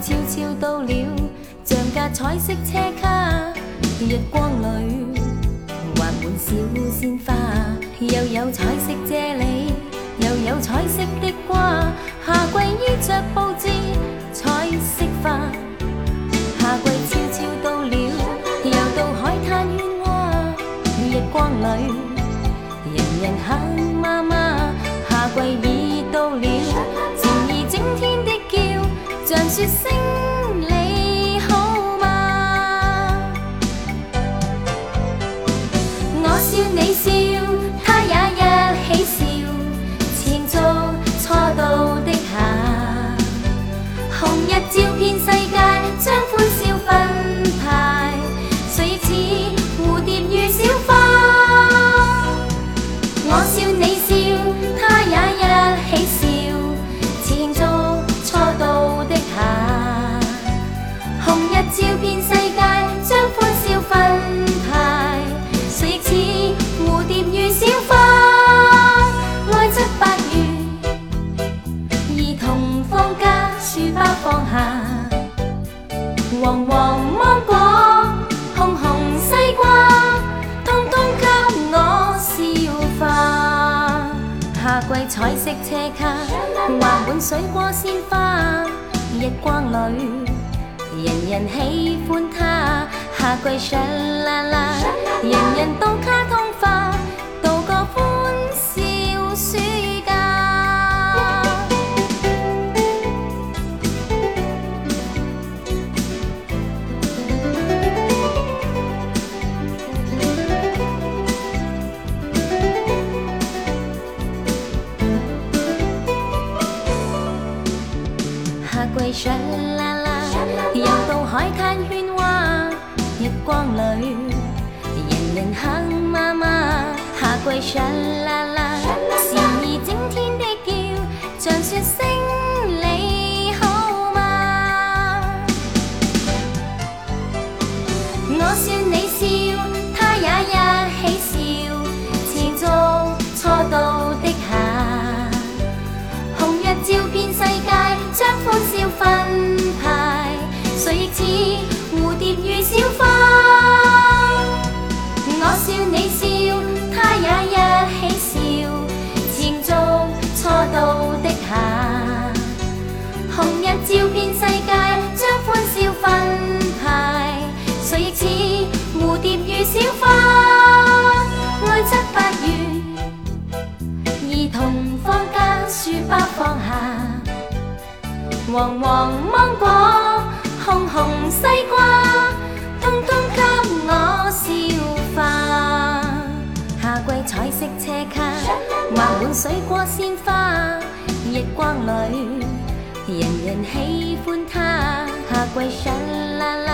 悄悄到了，像架彩色车卡，日光里开满小鲜花，又有彩色啫喱，又有彩色的瓜，夏季衣着布置彩色花，夏季悄悄到了，又到海滩喧哗，日光里人人喊妈妈，夏季已到了。说声你好吗？我笑你笑，他也一起笑，前度初到的夏，红日照偏西。彩色车卡画满水果鲜花，日光里人人喜欢它。夏季上啦啦，人人都。季季啦啦，游到海滩喧哗，日光里人人喊妈妈。夏季啦啦，蝉儿整天的叫，像说声你好吗？我笑你笑。小花，我笑你笑，他也一起笑，漸逐初到的夏，紅日照遍世界，將歡笑分派，誰亦似蝴蝶與小花，愛七八月，兒童放假，書包放下，黃黃芒果。紅紅西瓜。挂满水果鲜花，日光里人人喜欢它。夏季，上啦啦。